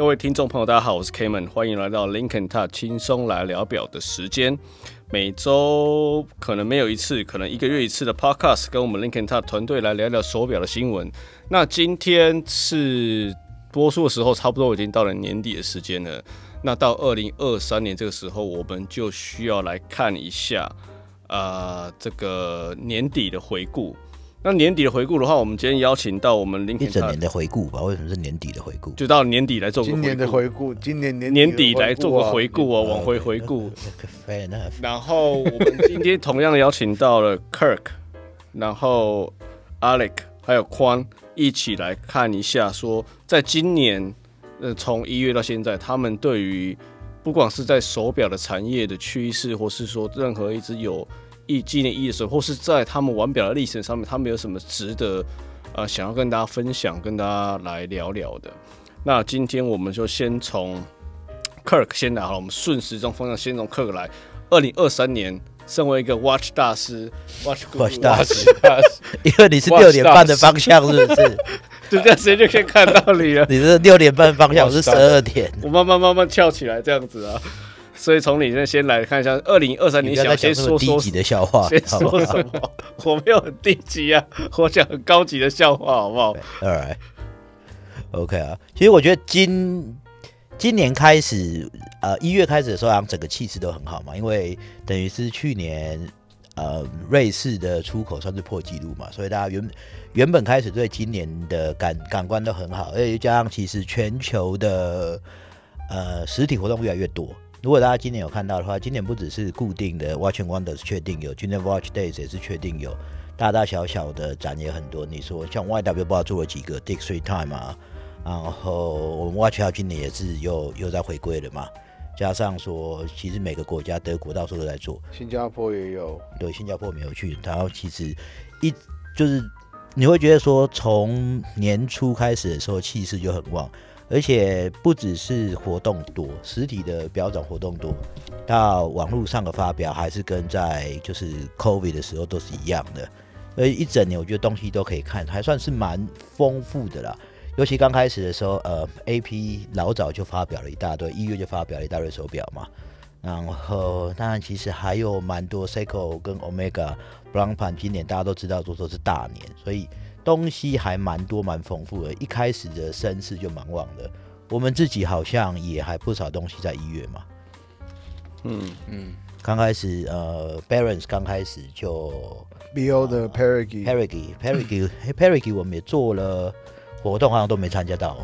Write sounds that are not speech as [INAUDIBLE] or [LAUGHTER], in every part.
各位听众朋友，大家好，我是 Kman，欢迎来到 Lincoln Talk 轻松来聊表的时间。每周可能没有一次，可能一个月一次的 Podcast，跟我们 Lincoln Talk 团队来聊聊手表的新闻。那今天是播出的时候，差不多已经到了年底的时间了。那到二零二三年这个时候，我们就需要来看一下，啊、这个年底的回顾。那年底的回顾的话，我们今天邀请到我们 Lincoln 一整年的回顾吧？为什么是年底的回顾？就到年底来做个今年的回顾，今年年年底来做个回顾哦，往回回顾。然后我们今天同样邀请到了 Kirk，然后 Alec 还有宽一起来看一下，说在今年。呃，从一月到现在，他们对于不管是在手表的产业的趋势，或是说任何一只有意纪念意义的时候，或是在他们玩表的历程上面，他们有什么值得呃想要跟大家分享、跟大家来聊聊的？那今天我们就先从 Kirk 先来好了，我们顺时钟方向先从 Kirk 来。二零二三年，身为一个 Watch 大师，Watch Watch 大师，[LAUGHS] 因为你是六点半的方向，是不是？就这样，直接就可以看到你了。[LAUGHS] 你是六点半方向，我是十二点。我慢慢慢慢翘起来，这样子啊。所以从你那先来看一下，二零二三年想先说说低级的笑话，先说什么？[LAUGHS] 我没有很低级啊，我讲很高级的笑话，好不好？[LAUGHS] All right，OK 啊。其实我觉得今今年开始，呃，一月开始的时候，好像整个气势都很好嘛，因为等于是去年。呃，瑞士的出口算是破纪录嘛，所以大家原原本开始对今年的感感官都很好，而且加上其实全球的呃实体活动越来越多。如果大家今年有看到的话，今年不只是固定的 Watch and Wonders 确定有，今年 Watch Days 也是确定有，大大小小的展也很多。你说像 YW 不知道做了几个 Dick Street Time 啊，然后我们 Watch House 今年也是又又在回归了嘛。加上说，其实每个国家，德国到处都在做，新加坡也有，对，新加坡没有去。然后其实一就是你会觉得说，从年初开始的时候气势就很旺，而且不只是活动多，实体的表展活动多，到网络上的发表还是跟在就是 COVID 的时候都是一样的。所以一整年我觉得东西都可以看，还算是蛮丰富的啦。尤其刚开始的时候，呃，AP 老早就发表了一大堆，一月就发表了一大堆手表嘛。然后，当然其实还有蛮多 Seiko 跟 Omega、Blancpain，今年大家都知道，都说是大年，所以东西还蛮多、蛮丰富的。一开始的声势就蛮旺的。我们自己好像也还不少东西在一月嘛。嗯嗯，刚开始呃，Barons 刚开始就 BO 的 Perigi，Perigi，Perigi，Perigi，我们也做了。活动好像都没参加到，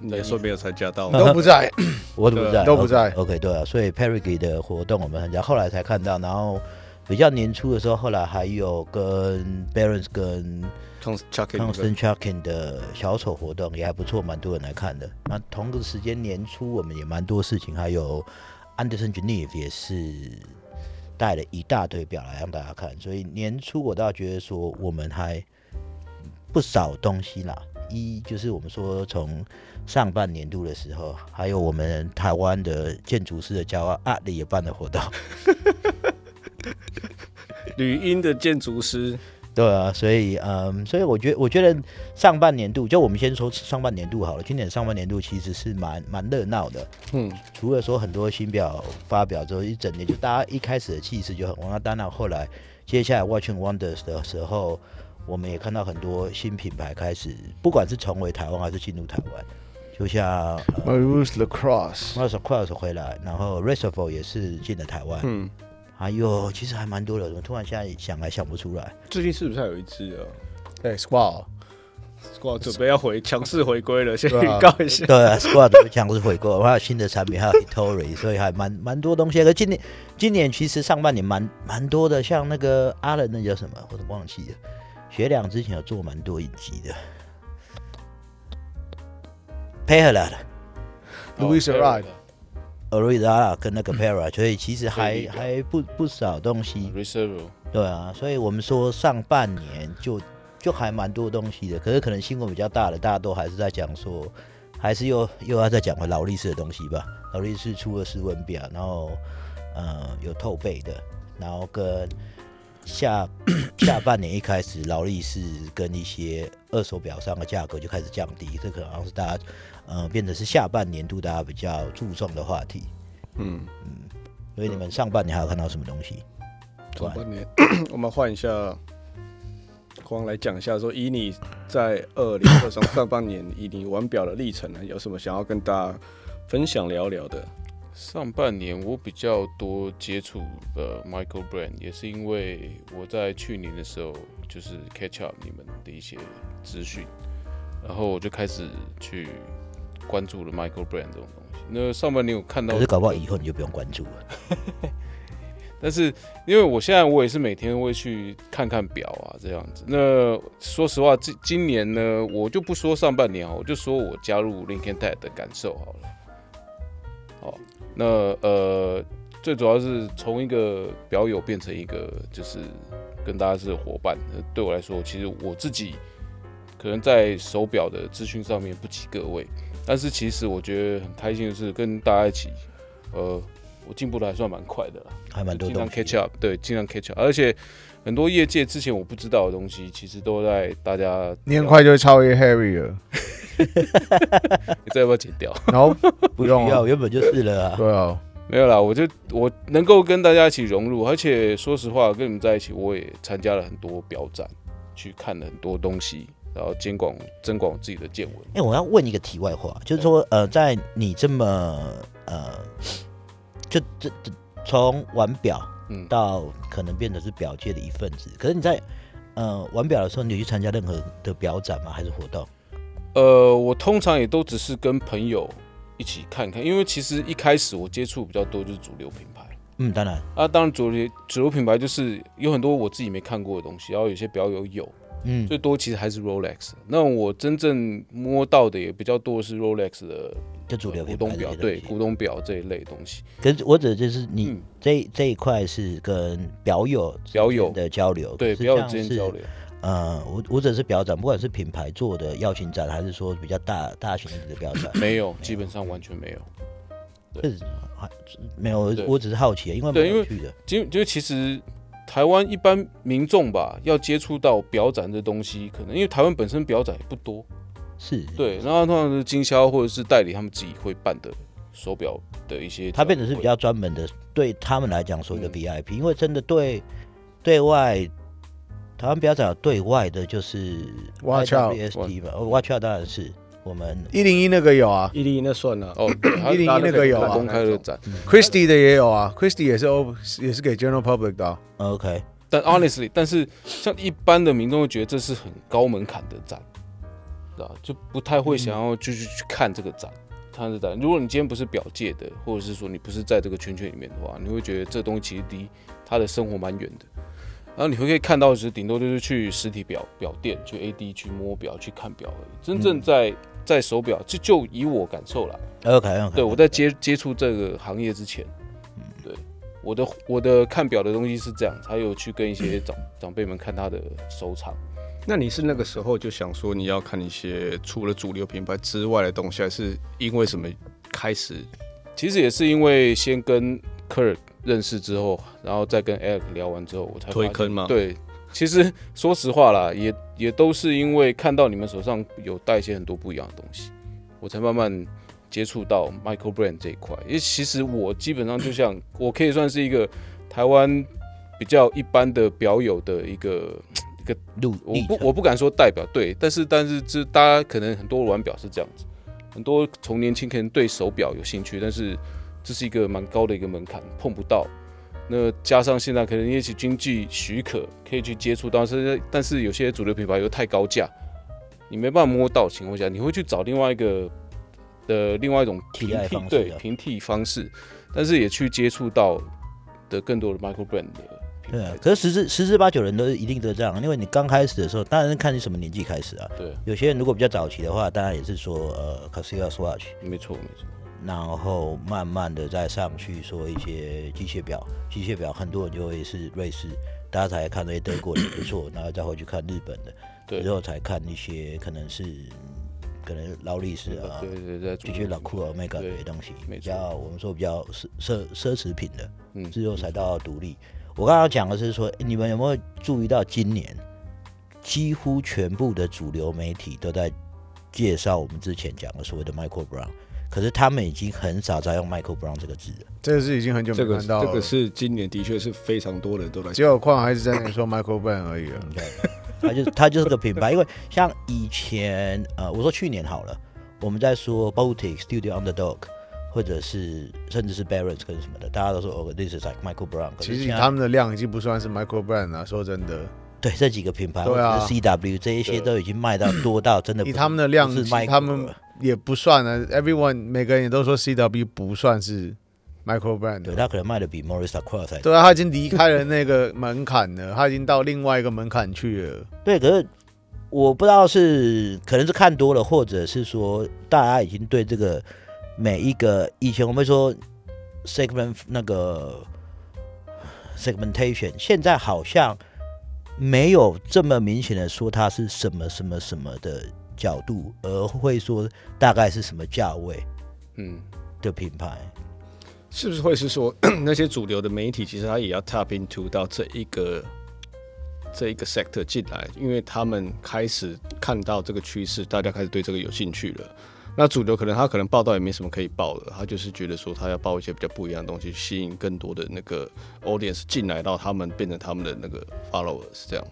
你也说没有参加到，[LAUGHS] 都不在，我都不在，都不在。OK，对啊，所以 Perigi 的活动我们参加，后来才看到。然后比较年初的时候，后来还有跟 Barons 跟 Constant Chucking 的小丑活动也还不错，蛮多人来看的。那同个时间年初我们也蛮多事情，还有 Anderson Geneve 也是带了一大堆表来让大家看，所以年初我倒觉得说我们还。不少东西啦，一就是我们说从上半年度的时候，还有我们台湾的建筑师的骄傲阿里也办了活动，[LAUGHS] 旅英的建筑师，对啊，所以嗯，所以我觉得我觉得上半年度就我们先说上半年度好了，今年上半年度其实是蛮蛮热闹的，嗯，除了说很多新表发表之后，一整年就大家一开始的气势就很旺，那当然后来接下来 Watches and Wonders 的时候。我们也看到很多新品牌开始，不管是重回台湾还是进入台湾，就像 Marousse Lacrosse，Marousse Lacrosse 回来，然后 Reservoir 也是进了台湾，嗯，还有其实还蛮多的，我突然现在想还想不出来。最近是不是还有一支啊？对，Squall，Squall 准备要回强势回归了，先预告一下。对啊，Squall 准备强势回归，[LAUGHS] 还有新的产品，还有 Ettore，所以还蛮蛮多东西。可今年今年其实上半年蛮蛮多的，像那个阿伦那叫什么，我都忘记了。学良之前有做蛮多影集的，Perla，Louis Arad，Louis Arad 跟那个 Perla，所以其实还还不不少东西。Reserve 对啊，所以我们说上半年就就还蛮多东西的，可是可能新闻比较大的，大家都还是在讲说，还是又又要再讲回劳力士的东西吧。劳力士出了丝纹表，然后呃有透背的，然后跟。下 [COUGHS] 下半年一开始，劳力士跟一些二手表上的价格就开始降低，这可能是大家呃变得是下半年度大家比较注重的话题。嗯嗯，所以你们上半年还有看到什么东西？上半年 [CLEARS THROAT] 我们换一下，光来讲一下，说以你在二零二三上半年 [LAUGHS] 以你玩表的历程呢，有什么想要跟大家分享聊聊的？上半年我比较多接触的 Michael Brand，也是因为我在去年的时候就是 catch up 你们的一些资讯，然后我就开始去关注了 Michael Brand 这种东西。那上半年有看到，可是搞不好以后你就不用关注了。[LAUGHS] 但是因为我现在我也是每天会去看看表啊这样子。那说实话，今今年呢，我就不说上半年啊，我就说我加入 Linking Tech 的感受好了。好。那呃，最主要是从一个表友变成一个，就是跟大家是伙伴。对我来说，其实我自己可能在手表的资讯上面不及各位，但是其实我觉得很开心的是跟大家一起，呃，我进步的还算蛮快的啦，还蛮多经常 catch up，对，经常 catch up，而且很多业界之前我不知道的东西，其实都在大家。你很快就会超越 Harry 了。[LAUGHS] 你这要不要剪掉？然后 [LAUGHS] 不用要，原本就是了啊。对啊，没有啦，我就我能够跟大家一起融入，而且说实话，跟你们在一起，我也参加了很多表展，去看了很多东西，然后监管增广自己的见闻。哎、欸，我要问一个题外话，就是说，呃，在你这么呃，就这这从玩表嗯到可能变得是表界的一份子，可是你在呃玩表的时候，你有去参加任何的表展吗？还是活动？呃，我通常也都只是跟朋友一起看看，因为其实一开始我接触比较多就是主流品牌。嗯，当然啊，当然主流主流品牌就是有很多我自己没看过的东西，然后有些表友有，嗯，最多其实还是 Rolex。那我真正摸到的也比较多是 Rolex 的，就主流古董表，对，古董表这一类东西。可是我指的就是你这、嗯、这一块是跟表友表友。的交流，对，表友之间交流。呃，我我只是表展，不管是品牌做的邀请展，还是说比较大大型的表展，[COUGHS] 没有，基本上完全没有。对，还没有，我只是好奇，因为对，因为就就其实台湾一般民众吧，要接触到表展这东西，可能因为台湾本身表展也不多，是。对，然后通常是经销或者是代理他们自己会办的手表的一些，它变成是比较专门的，对他们来讲所谓的 VIP，嗯，因为真的对对外。台湾表展对外的就是 Watch Out，吧，Watch Out 当然是我们一零一那个有啊，一零一那算了哦，[COUGHS] 一零一那个有啊，公开的展，Christie 的也有啊，Christie 也是 O，也是给 General Public 的，OK。但 Honestly，但是像一般的民众会觉得这是很高门槛的展，知道就不太会想要继续去看这个展，看这展。如果你今天不是表界的，或者是说你不是在这个圈圈里面的话，你会觉得这东西其实离他的生活蛮远的。然后你会可以看到的是，顶多就是去实体表表店，去 AD 去摸表，去看表而已。真正在、嗯、在手表，就就以我感受了。OK OK。对，我在接接触这个行业之前，嗯，对，我的我的看表的东西是这样，才有去跟一些 [COUGHS] 长、嗯、长辈们看他的收藏。那你是那个时候就想说你要看一些除了主流品牌之外的东西，还是因为什么开始？其实也是因为先跟 Kurt。认识之后，然后再跟 Eric 聊完之后，我才推坑吗？对，其实说实话啦，也也都是因为看到你们手上有带一些很多不一样的东西，我才慢慢接触到 Michael Brand 这一块。因为其实我基本上就像我可以算是一个台湾比较一般的表友的一个一个路，我不我不敢说代表对，但是但是这大家可能很多玩表是这样子，很多从年轻可能对手表有兴趣，但是。这是一个蛮高的一个门槛，碰不到。那加上现在可能也许经济许可，可以去接触到，但是但是有些主流品牌又太高价，你没办法摸到的情况下，你会去找另外一个的另外一种平替对平替方式，但是也去接触到的更多的 Michael Brand 的。对啊，可是十之十之八九人都一定都这样，因为你刚开始的时候，当然是看你什么年纪开始啊。对，有些人如果比较早期的话，当然也是说呃 Casio Swatch。没错没错。然后慢慢的再上去说一些机械表，机械表很多人就会是瑞士，大家才看那些德国的不错，然后再回去看日本的，对，之后才看一些可能是可能劳力士啊，对对对，这些老酷啊、Omega 这些东西，比较我们说比较奢奢奢侈品的，嗯，之后才到独立。我刚刚讲的是说，你们有没有注意到今年几乎全部的主流媒体都在介绍我们之前讲的所谓的 Michael Brown，可是他们已经很少在用 Michael Brown 这个字了。这个是已经很久没看到了。这个这个是今年的确是非常多人都来，只有矿还是在那里说 Michael Brown 而已了。对，他就他就是个品牌，因为像以前呃，我说去年好了，我们在说 Boutique Studio Underdog。或者是甚至是 Barons 跟什么的，大家都说哦，this is like Michael Brown。其实他们的量已经不算是 Michael Brown 了，说真的。对，这几个品牌，对啊，CW 这一些都已经卖到多到真的。以他们的量，是他们也不算啊。Everyone 每个人也都说 CW 不算是 Michael Brown。对，他可能卖的比 Lacroix 才。对啊，他已经离开了那个门槛了，[LAUGHS] 他已经到另外一个门槛去了。对，可是我不知道是可能是看多了，或者是说大家已经对这个。每一个以前我们说 segment 那个 segmentation，现在好像没有这么明显的说它是什么什么什么的角度，而会说大概是什么价位，嗯的品牌，是不是会是说 [CLEARS THROAT] 那些主流的媒体其实他也要 tap into 到这一个这一个 sector 进来，因为他们开始看到这个趋势，大家开始对这个有兴趣了。那主流可能他可能报道也没什么可以报的，他就是觉得说他要报一些比较不一样的东西，吸引更多的那个 audience 进来到他们变成他们的那个 followers 这样。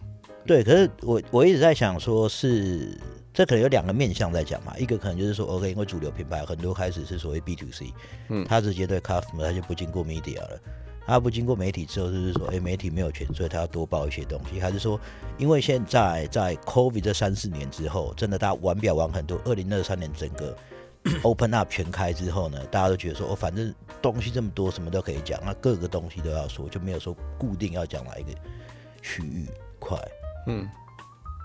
对，可是我我一直在想说是这可能有两个面向在讲嘛，一个可能就是说 OK，因为主流品牌很多开始是所谓 B to C，嗯，他直接对 customer 他就不经过 media 了。他不经过媒体之后，就是说，哎，媒体没有权，所以他要多报一些东西。还是说，因为现在在 COVID 这三四年之后，真的大家玩表玩很多。二零二三年整个 [COUGHS] open up 全开之后呢，大家都觉得说，哦，反正东西这么多，什么都可以讲，那各个东西都要说，就没有说固定要讲哪一个区域块。嗯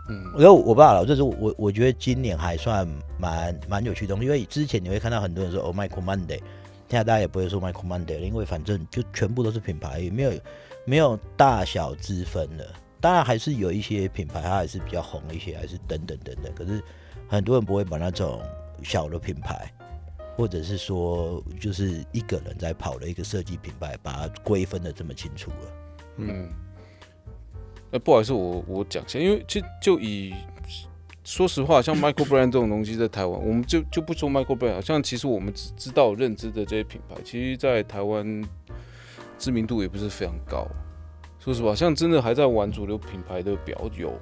嗯，因为我不知道，就是我我觉得今年还算蛮蛮有趣的东西，因为之前你会看到很多人说，哦，Michael Monday。现在大家也不会说 Michael Monday 了，因为反正就全部都是品牌，也没有没有大小之分了。当然还是有一些品牌，它还是比较红一些，还是等等等等。可是很多人不会把那种小的品牌，或者是说就是一个人在跑的一个设计品牌，把它归分的这么清楚了。嗯，不好意思，我我讲一下，因为其实就以。说实话，像 Michael Brand 这种东西在台湾，我们就就不说 Michael Brand，像其实我们只知道认知的这些品牌，其实，在台湾知名度也不是非常高。说实话，像真的还在玩主流品牌的表友，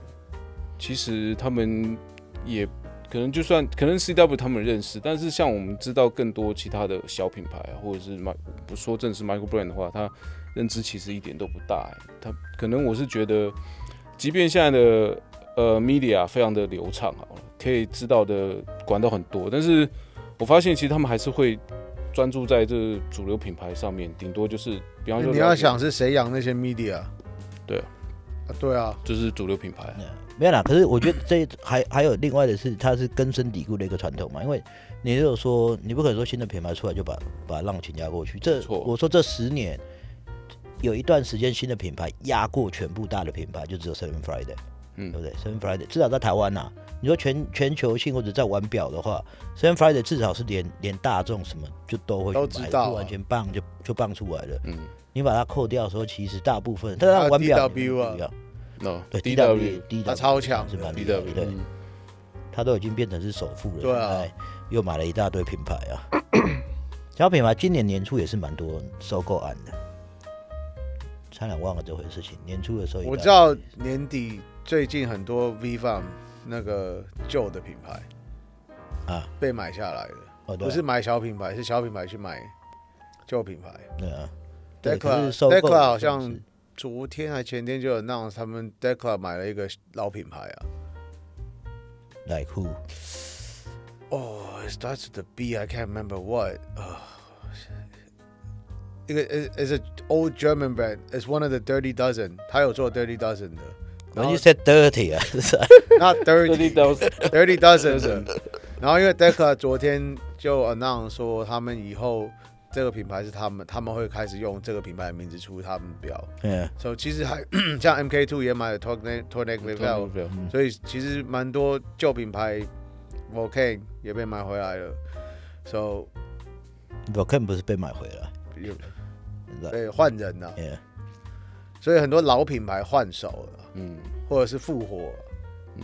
其实他们也可能就算可能 CW 他们认识，但是像我们知道更多其他的小品牌，或者是 My 不说正式 Michael Brand 的话，他认知其实一点都不大。他可能我是觉得，即便现在的。呃，media 非常的流畅啊，可以知道的管道很多，但是我发现其实他们还是会专注在这主流品牌上面，顶多就是，比方说你要想是谁养那些 media，对啊，啊，对啊，就是主流品牌，没有啦。可是我觉得这还还有另外的是，它是根深蒂固的一个传统嘛，因为你如果说你不可能说新的品牌出来就把把浪请压过去，这我说这十年有一段时间新的品牌压过全部大的品牌，就只有 Seven Friday。嗯，对不对？Seven Friday 至少在台湾呐、啊，你说全全球性或者在玩表的话，Seven Friday 至少是连连大众什么就都会去买都知道、啊，完全棒就就棒出来了。嗯，你把它扣掉的时候，其实大部分，但是玩表不一样。No，对，DW，DW，他超强，是蛮厉害的。对，他都已经变成是首富了。对啊，又买了一大堆品牌啊。[COUGHS] 小品牌今年年初也是蛮多收购案的，差点忘了这回事情。年初的时候，我知道年底。最近很多 V Farm 那个旧的品牌啊被买下来的，哦、不是买小品牌，是小品牌去买旧品牌。对啊，Decla，Decla 好像昨天还前天就有让他们 Decla 买了一个老品牌啊。Like who？哦、starts with the B. I can't remember what. 一个 is a old German brand. It's one of the Dirty Dozen. 他有做 Dirty Dozen 的。然后 you said dirty 啊，not dirty，dirty dozen。然后因为 Decca 昨天就 announce 说，他们以后这个品牌是他们，他们会开始用这个品牌的名字出他们的表。嗯，所以其实还像 MK Two 也买了 Tourneg Level，所以其实蛮多旧品牌 Volcane 也被买回来了。So Volcane 不是被买回来，被换人了。所以很多老品牌换手了，嗯，或者是复活，嗯，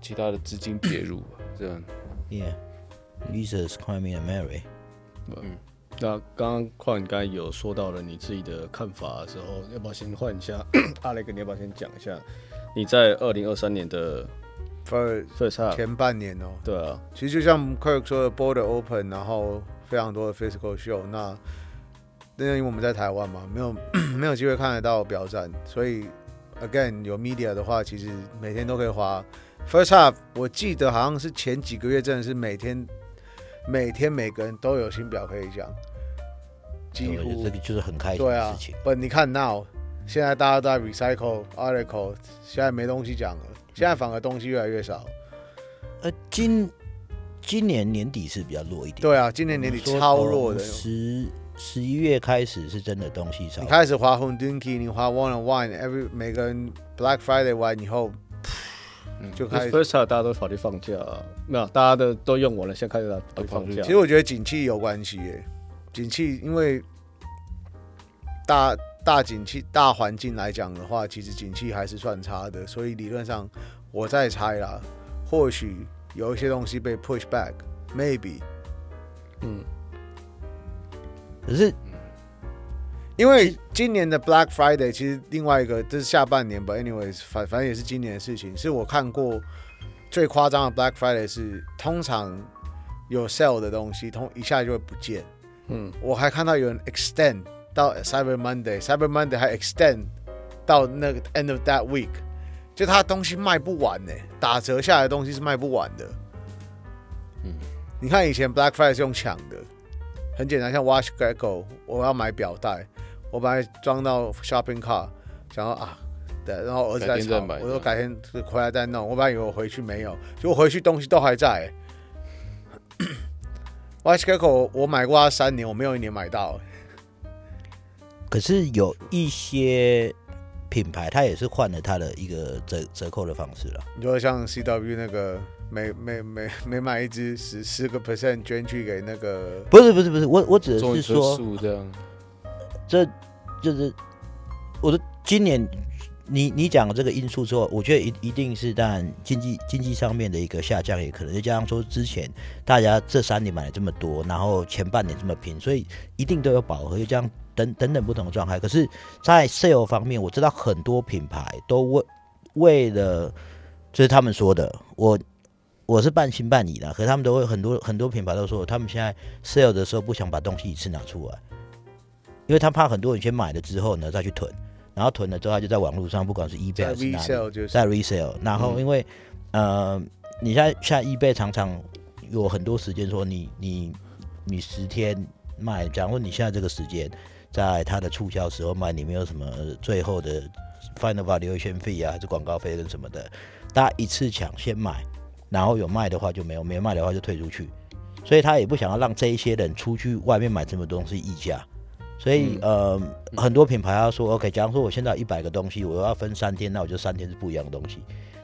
其他的资金介入，这样，Yeah，Lisa's climbing a Mary，嗯，那刚刚矿刚才有说到了你自己的看法的时候，要不要先换一下？阿雷哥，你要不要先讲一下你在二零二三年的 first first 前半年哦？对啊，其实就像 Kirk 说的，Border Open，然后非常多的 physical show，那。因为我们在台湾嘛，没有 [CLEARS THROAT] 没有机会看得到表展，所以 again 有 media 的话，其实每天都可以滑。First half 我记得好像是前几个月真的是每天每天每个人都有新表可以讲，几乎这个就是很开心的事情。不、啊，你看 now 现在大家都在 recycle article，现在没东西讲了，现在反而东西越来越少。呃，今今年年底是比较弱一点。对啊，今年年底超弱的。十十一月开始是真的东西少。你开始滑红 Dunky，你滑 One on One，every 每个人 Black Friday 完以后，就开始。First time 大家都跑去放假，没有，大家的都用完了，现在开始跑去放假。其实我觉得景气有关系耶，景气因为大大景气大环境来讲的话，其实景气还是算差的，所以理论上我在猜啦，或许有一些东西被 push back，maybe，嗯。可是，因为今年的 Black Friday 其实另外一个这是下半年吧，anyways 反反正也是今年的事情。是我看过最夸张的 Black Friday 是通常有 sale 的东西，通一下就会不见。嗯，我还看到有人 extend 到 Cyber Monday，Cyber Monday 还 extend 到那个 end of that week，就他东西卖不完呢，打折下来的东西是卖不完的。嗯，你看以前 Black Friday 是用抢的。很简单，像 Watch Gecko，我要买表带，我把它装到 Shopping Cart，想要啊，对，然后儿子在吵，我说改天回来再弄。我本来以为我回去没有，结果回去东西都还在。[COUGHS] Watch Gecko 我买过它三年，我没有一年买到。可是有一些品牌，它也是换了它的一个折折扣的方式了。你说像 CW 那个。每每每每买一支十十个 percent 捐去给那个，不是不是不是，我我指的是说这样，这就是我的今年你你讲的这个因素之后，我觉得一一定是当然经济经济上面的一个下降，也可能再加上说之前大家这三年买了这么多，然后前半年这么拼，所以一定都有饱和，就这样等等等不同的状态。可是，在 sale 方面，我知道很多品牌都为为了，就是他们说的我。我是半信半疑的，可是他们都会很多很多品牌都说，他们现在 sale 的时候不想把东西一次拿出来，因为他怕很多人先买了之后呢再去囤，然后囤了之后他就在网络上，不管是 eBay 还是哪里，在 resale，然后因为、嗯、呃，你现在现在 eBay 常常有很多时间说你你你十天卖，假如你现在这个时间在它的促销时候卖，你没有什么最后的 final valuation fee 啊，还是广告费跟什么的，大家一次抢先买。然后有卖的话就没有，没卖的话就退出去，所以他也不想要让这一些人出去外面买这么多东西溢价，所以、嗯、呃很多品牌要说 OK，假如说我现在有一百个东西，我要分三天，那我就三天是不一样的东西。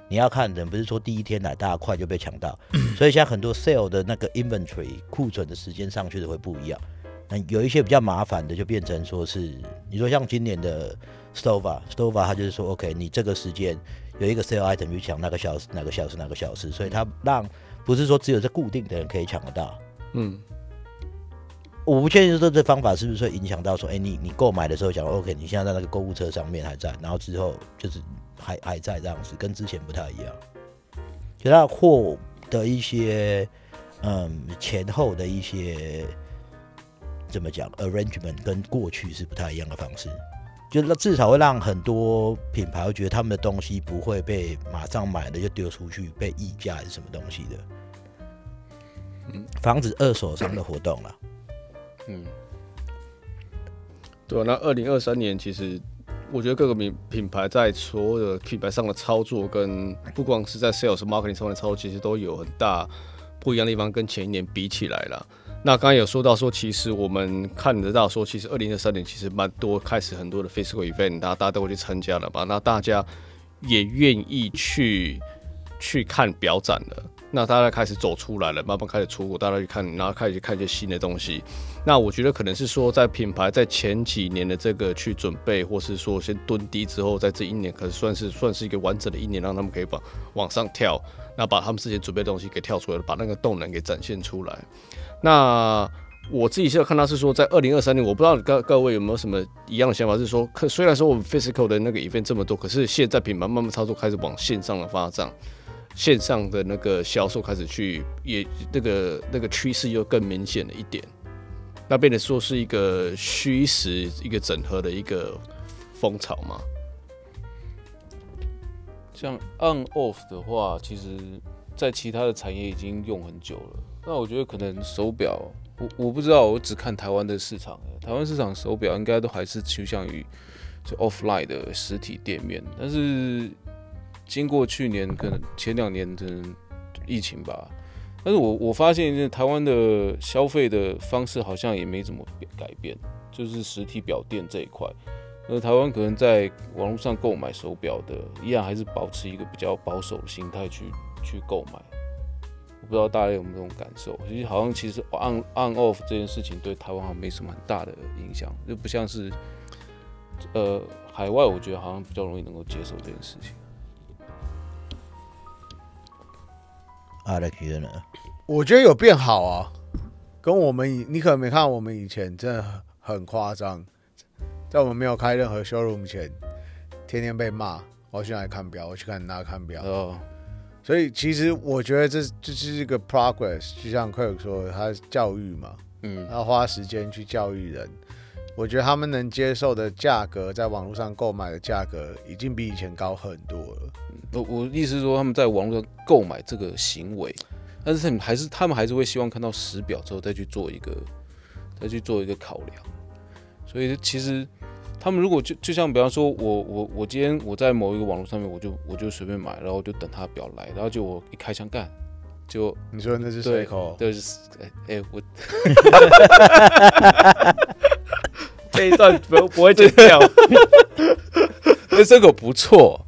你要看人不是说第一天来大家快就被抢到，所以现在很多 sale 的那个 inventory 库存的时间上去的会不一样。那有一些比较麻烦的就变成说是你说像今年的 Stova，Stova 它就是说 OK，你这个时间。有一个 sale item 去抢那个小时，哪个小时，哪个小时，所以它让不是说只有这固定的人可以抢得到。嗯，我不确定说这方法是不是会影响到说，哎、欸，你你购买的时候讲 OK，你现在在那个购物车上面还在，然后之后就是还还在这样子，跟之前不太一样。就他货的一些嗯前后的一些怎么讲 arrangement 跟过去是不太一样的方式。就是至少会让很多品牌会觉得他们的东西不会被马上买了就丢出去，被溢价还是什么东西的，嗯，防止二手商的活动了。嗯，对啊，那二零二三年其实我觉得各个品品牌在所有的品牌上的操作，跟不光是在 sales marketing 上面的操作，其实都有很大不一样的地方，跟前一年比起来了。那刚刚有说到说，其实我们看得到说，其实二零二三年其实蛮多开始很多的 physical event，大家大家都会去参加了吧？那大家也愿意去去看表展了。那大家开始走出来了，慢慢开始出国，大家去看，然后开始去看一些新的东西。那我觉得可能是说，在品牌在前几年的这个去准备，或是说先蹲低之后，在这一年可能算是算是一个完整的一年，让他们可以把往上跳，那把他们之前准备的东西给跳出来了，把那个动能给展现出来。那我自己是要看到是说，在二零二三年，我不知道各各位有没有什么一样的想法，是说，可虽然说我们 physical 的那个 event 这么多，可是现在品牌慢慢操作开始往线上的发展。线上的那个销售开始去，也那个那个趋势又更明显了一点，那变得说是一个虚实一个整合的一个风潮嘛。像 on off 的话，其实在其他的产业已经用很久了。那我觉得可能手表，我我不知道，我只看台湾的市场，台湾市场手表应该都还是趋向于就 offline 的实体店面，但是。经过去年可能前两年的疫情吧，但是我我发现台湾的消费的方式好像也没怎么改变，就是实体表店这一块，那台湾可能在网络上购买手表的，依然还是保持一个比较保守的心态去去购买。我不知道大家有没有这种感受？其实好像其实 on on off 这件事情对台湾好像没什么很大的影响，就不像是呃海外，我觉得好像比较容易能够接受这件事情。啊，来觉得呢？我觉得有变好啊，跟我们以你可能没看我们以前真的很夸张，在我们没有开任何 showroom 前，天天被骂，我要去哪里看表，我去看哪看表。哦，所以其实我觉得这这是一个 progress，就像 Kirk 说，他教育嘛，嗯，他花时间去教育人。我觉得他们能接受的价格，在网络上购买的价格，已经比以前高很多了。我我意思是说，他们在网络上购买这个行为，但是他们还是他们还是会希望看到实表之后再去做一个再去做一个考量。所以其实他们如果就就像比方说我我我今天我在某一个网络上面，我就我就随便买，然后就等他表来，然后就我一开箱干，就你说那是谁口，对，是哎哎我。[LAUGHS] 这一段不不会剪掉，[LAUGHS] 那这个不错。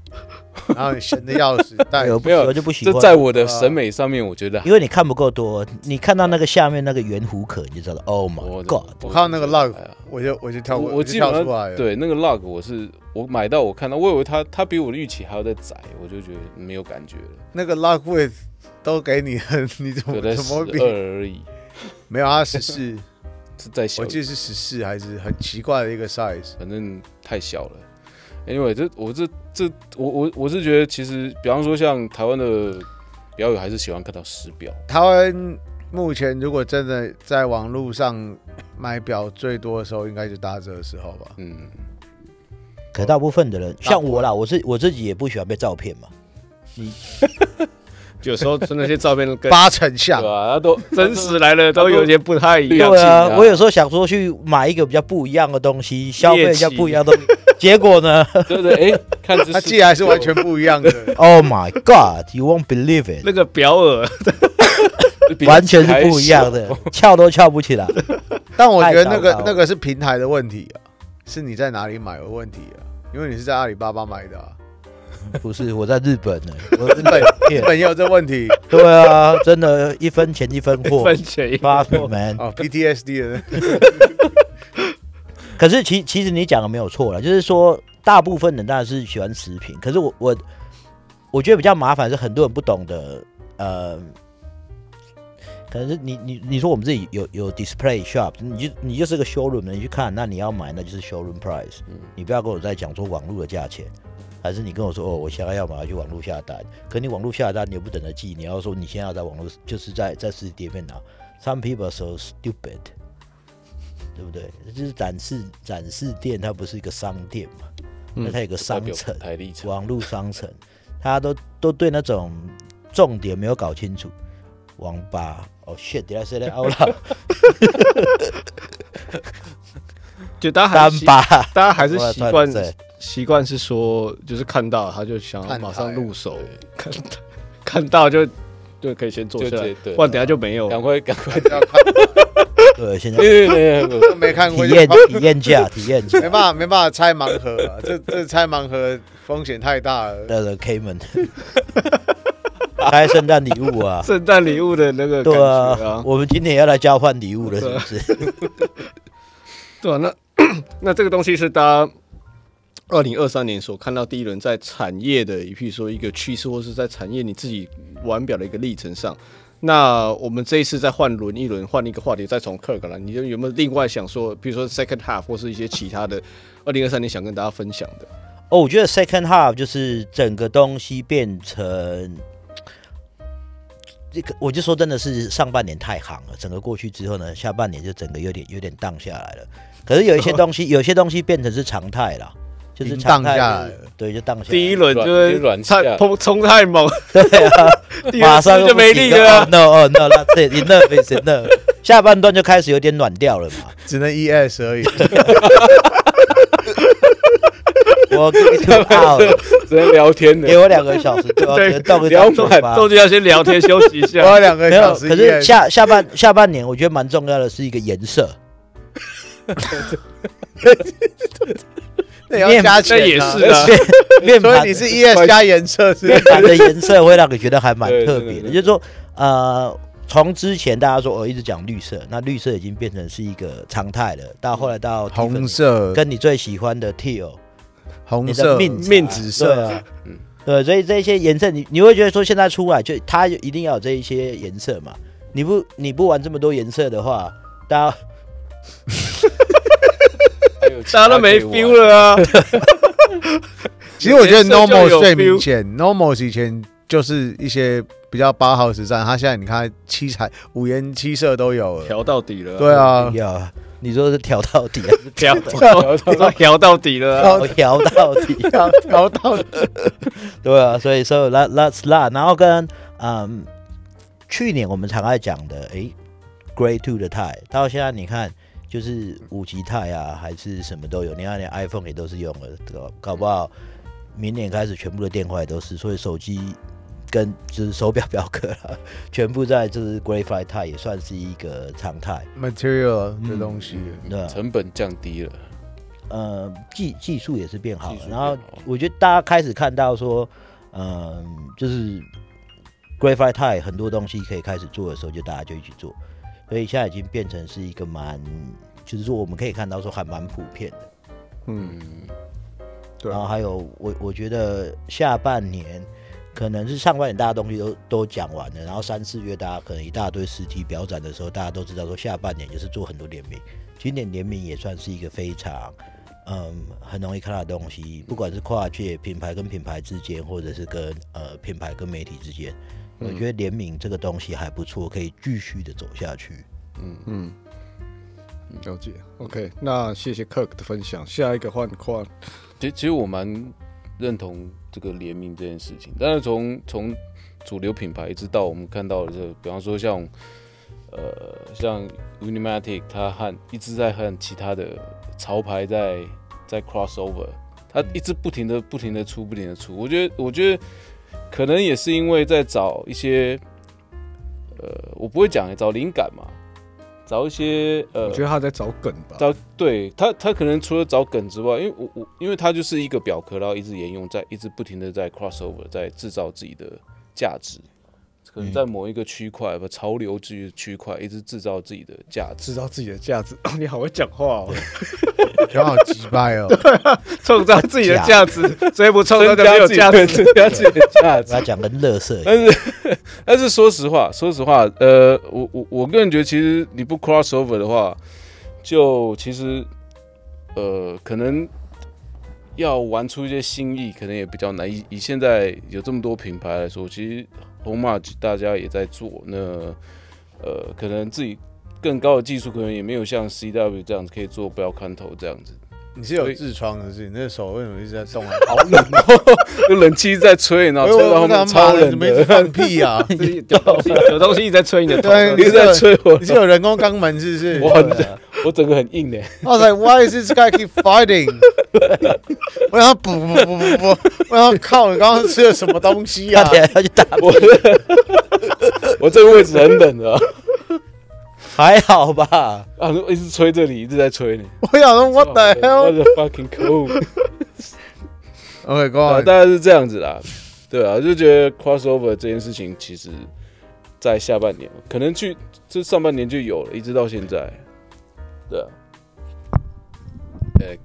然后你闲的钥匙，但有没有就不喜欢。这在我的审美上面，我觉得，因为你看不够多，你看到那个下面那个圆弧壳，你就知道，Oh my God！我看到那个 log，我就我就跳过，我基本上对那个 log，我是我买到我看到，我以为它它比我的预期还要再窄，我就觉得没有感觉了。那个 log width 都给你了，[LAUGHS] 你怎么怎么比二而已？没有，啊十四。[LAUGHS] 是在小，我记得是十四还是很奇怪的一个 size，反正太小了。Anyway，这我这这我我我是觉得，其实比方说像台湾的表友还是喜欢看到实表。台湾目前如果真的在网络上买表最多的时候，应该就打折的时候吧。嗯，可大部分的人像我啦，我是我自己也不喜欢被照片嘛。[LAUGHS] 你。有时候那些照片都跟八成像，对啊，都 [LAUGHS] 真实来了，都有些不太一样。对啊，我有时候想说去买一个比较不一样的东西，消费一下不一样的东西，结果呢？对不对？哎，[LAUGHS] 看它竟然是完全不一样的。[LAUGHS] Oh my God，you won't believe it！那个表耳 [LAUGHS] 完全是不一样的，翘都翘不起来。但我觉得那个那个是平台的问题啊，是你在哪里买的问题啊？因为你是在阿里巴巴买的啊。不是我在日本呢，我日本日本也有这问题。对啊，真的，一分钱一分货，分钱一分货，man 哦，PTSD 的。可是其其实你讲的没有错了，就是说大部分人当然是喜欢食品，可是我我我觉得比较麻烦是很多人不懂得，呃，可能是你你你说我们自己有有 display shop，你就你就是个 showroom，你去看，那你要买那就是 showroom price，嗯，你不要跟我再讲说网络的价钱。还是你跟我说哦，我现在要马上去网络下单，可你网络下单你又不等着寄，你要说你现在要在网络就是在在实体店面拿，Some people are so stupid，对不对？就是展示展示店，它不是一个商店嘛，那、嗯、它有个商城，网络商城，他都都对那种重点没有搞清楚。网吧哦、oh,，shit，did I say that out loud？就大家还是大家还是习惯。习惯是说，就是看到他就想要马上入手，[LAUGHS] 看看到就就可以先坐下来，不然等下就没有。赶快赶快要看，对，现在对对对，没看过体验体验价体验价，没办法没办法拆盲盒，这这拆盲盒风险太大了。对对，K 门，开圣诞礼物啊，圣诞礼物的那个感觉啊，对啊，我们今年要来交换礼物了，是不是？对啊，那那这个东西是大家二零二三年所看到第一轮在产业的，譬如说一个趋势，或是在产业你自己玩表的一个历程上。那我们这一次再换轮一轮，换一个话题，再从 Kirk 来，你就有没有另外想说，比如说 Second Half 或是一些其他的二零二三年想跟大家分享的？哦，我觉得 Second Half 就是整个东西变成这个，我就说真的是上半年太行了，整个过去之后呢，下半年就整个有点有点荡下来了。可是有一些东西，有些东西变成是常态了。就是荡下来，对，就荡下来。第一轮就是软太冲冲太猛，对啊，马上就没力了。No，哦，No，That's it，下半段就开始有点暖掉了嘛，只能 ES 而已。我跟你讲，只能聊天的，给我两个小时，对，动个动作吧。中间要先聊天休息一下。我两个小时，可是下下半下半年，我觉得蛮重要的是一个颜色。[LAUGHS] 那要加钱也是啊，[LAUGHS] [LAUGHS] 面盘你是 ES 加颜色，面盘的颜色会让你觉得还蛮特别的。就是说，呃，从之前大家说我一直讲绿色，那绿色已经变成是一个常态了。到后来到红色，跟你最喜欢的 Teal，红色、面面紫色啊，对，所以这些颜色，你你会觉得说现在出来就它一定要有这一些颜色嘛？你不你不玩这么多颜色的话，大家。大家都没 feel 了啊！其实我觉得 normal 最明显，normal 以前就是一些比较八号实战，他现在你看七彩五颜七色都有了，调到底了。对啊，要你说是调到底还是调调调到底了？调到底，调调到底。对啊，所以说 let let's let，然后跟嗯，去年我们常爱讲的，诶，Grade Two 的 tie，到现在你看。就是五级钛啊，还是什么都有。你看，连 iPhone 也都是用了，搞搞不好明年开始全部的电话也都是。所以手机跟就是手表表壳了，[LAUGHS] 全部在就是 Graphite 钛也算是一个常态。Material 的东西，对、嗯，成本降低了，呃，技技术也是变好了。然后我觉得大家开始看到说，嗯、呃，就是 Graphite 钛很多东西可以开始做的时候，就大家就一起做。所以现在已经变成是一个蛮，就是说我们可以看到说还蛮普遍的，嗯，对。然后还有我我觉得下半年可能是上半年大家东西都都讲完了，然后三四月大家可能一大堆实体表展的时候，大家都知道说下半年就是做很多联名，今年联名也算是一个非常嗯很容易看到的东西，不管是跨界品牌跟品牌之间，或者是跟呃品牌跟媒体之间。我觉得联名这个东西还不错，可以继续的走下去。嗯嗯，了解。OK，那谢谢 Kirk 的分享。下一个换换，其实其实我蛮认同这个联名这件事情。但是从从主流品牌一直到我们看到的这个，比方说像呃像 Unimatic，它和一直在和其他的潮牌在在 crossover，它一直不停的不停的出不停的出。我觉得我觉得。可能也是因为在找一些，呃，我不会讲，找灵感嘛，找一些，呃，我觉得他在找梗吧。找对他，他可能除了找梗之外，因为我我，因为他就是一个表壳，然后一直沿用在，一直不停的在 crossover，在制造自己的价值。可能在某一个区块不潮流区区块，一直制造自己的价值，制造自己的价值。[LAUGHS] 你好会讲话哦，[LAUGHS] 讲好机掰哦。创造自己的价值，所以不创造就没有价值，增加自己的价值。他讲跟乐色，但是但是说实话，说实话，呃，我我我个人觉得，其实你不 crossover 的话，就其实呃，可能要玩出一些新意，可能也比较难。以以现在有这么多品牌来说，其实。Homage 大家也在做，那呃，可能自己更高的技术，可能也没有像 CW 这样子可以做不要看头这样子。你是有痔疮的是？你那手为什么一直在动啊？[LAUGHS] 好冷哦，[LAUGHS] 那冷气在吹，然后吹到后面超冷的。放屁啊！[LAUGHS] 有东西，有东西一直在吹你的头，你是在吹我？你是有人工肛门是不是？我很，我整个很硬的。I was like, why is this guy keep fighting？[LAUGHS] 我想补补补补补，我想靠，你刚刚吃了什么东西啊？他去打我，[LAUGHS] 我这个位置很冷的。还好吧？啊，一直吹这里，一直在吹你。我想说，What the hell？What the fucking cool？OK，go on。大概是这样子啦。对啊，就觉得 crossover 这件事情，其实，在下半年可能去这上半年就有了，一直到现在。对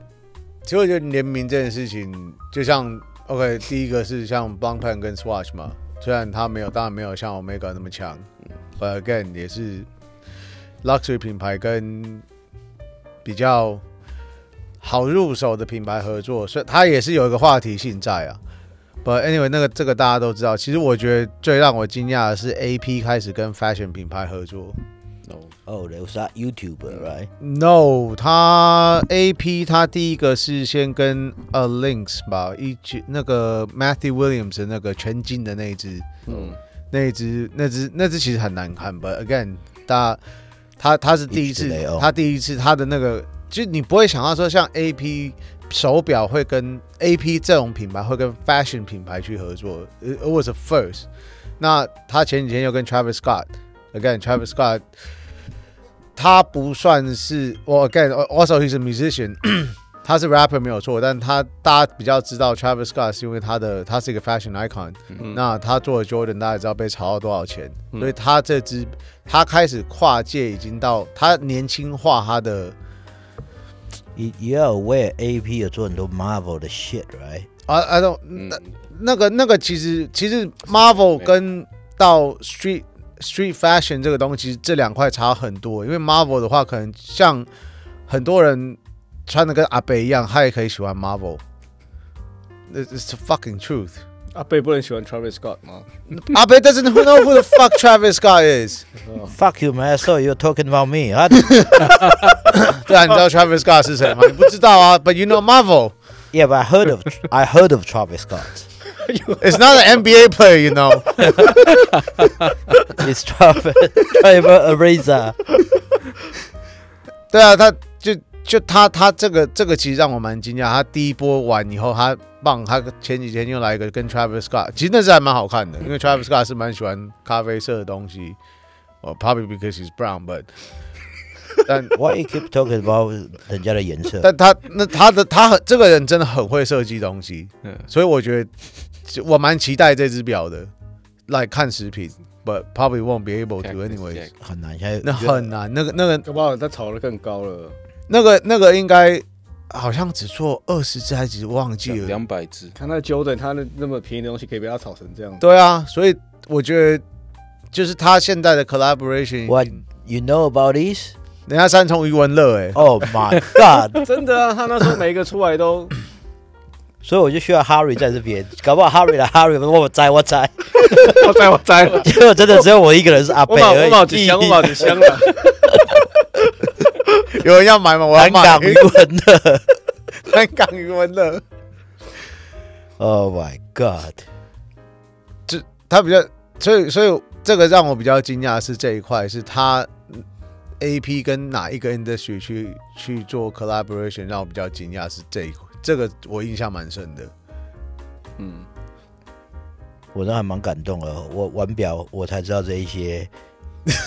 其实我觉得联名这件事情，就像 OK，第一个是像 Blancpain 跟 Swatch 嘛，虽然它没有，当然没有像 Omega 那么强，嗯，But again 也是 luxury 品牌跟比较好入手的品牌合作，所以它也是有一个话题性在啊。But anyway，那个这个大家都知道。其实我觉得最让我惊讶的是，AP 开始跟 fashion 品牌合作。哦，they was that YouTuber，right？No，他 AP 他第一个是先跟 A Links 吧，一只那个 Matthew Williams 的那个全金的那一只，嗯，那一只那只那只其实很难看。But again，他他他是第一次，他第一次他的那个，就你不会想到说像 AP 手表会跟 AP 这种品牌会跟 fashion 品牌去合作，It was a first。那他前几天又跟 Travis Scott，again，Travis Scott。他不算是我 again，also he's a musician，他是 rapper 没有错，但他大家比较知道 Travis Scott 是因为他的他是一个 fashion icon，、嗯、那他做的 Jordan 大家知道被炒到多少钱，嗯、所以他这支他开始跨界已经到他年轻化他的。You you are aware AP 有做很多 Marvel 的 shit，right？啊啊，那那那个那个其实其实 Marvel 跟到 Street。Street fashion 这个东西，这两块差很多。因为 Marvel 的话，可能像很多人穿的跟阿北一样，他也可以喜欢 Marvel。It's the fucking truth。阿北不能喜欢 Travis Scott 吗？阿北 [LAUGHS] doesn't know who the fuck Travis Scott is。Fuck you man，I saw you talking about me。[LAUGHS] 对啊，你知道 Travis Scott 是谁吗？你不知道啊，But you know Marvel。Yeah, but I heard of I heard of Travis Scott。 It's not an NBA player, you know. [LAUGHS] It's Trevor Ariza。对啊，他就就他他这个这个其实让我蛮惊讶。他第一波完以后，他棒，他前几天又来一个跟 [LAUGHS] Travis Scott，其实那是还蛮好看的，因为 Travis Scott 是蛮喜欢咖啡色的东西。哦，probably because he's brown，but [LAUGHS] 但 why you keep talking about 人家的颜色？但他那他的他很这个人真的很会设计东西，嗯，所以我觉得。 我蛮期待这只表的，来看视频，but probably won't be able to anyway。很难，现在那很难，那个那个，搞不好它炒得更高了。那个那个应该好像只做二十只还是忘记了？两百只。看那 Jordan，他那那么便宜的东西可以被他炒成这样。对啊，所以我觉得就是他现在的 collaboration。What you know about this？人家三重余文乐哎，Oh my [LAUGHS] God！真的啊，他那时候每一个出来都。所以我就需要 Harry 在这边，[LAUGHS] 搞不好 Harry 来 Harry 我摘我摘，我摘我摘，[LAUGHS] [LAUGHS] 结果真的只有我一个人是阿贝而已。我几箱，我几箱了。有人要买吗？我要买。港余文乐，南港余文乐。Oh my God！这他比较，所以所以这个让我比较惊讶是这一块，是他 AP 跟哪一个 industry 去去做 collaboration，让我比较惊讶是这一块。这个我印象蛮深的，嗯，我都还蛮感动的。我玩表，我才知道这一些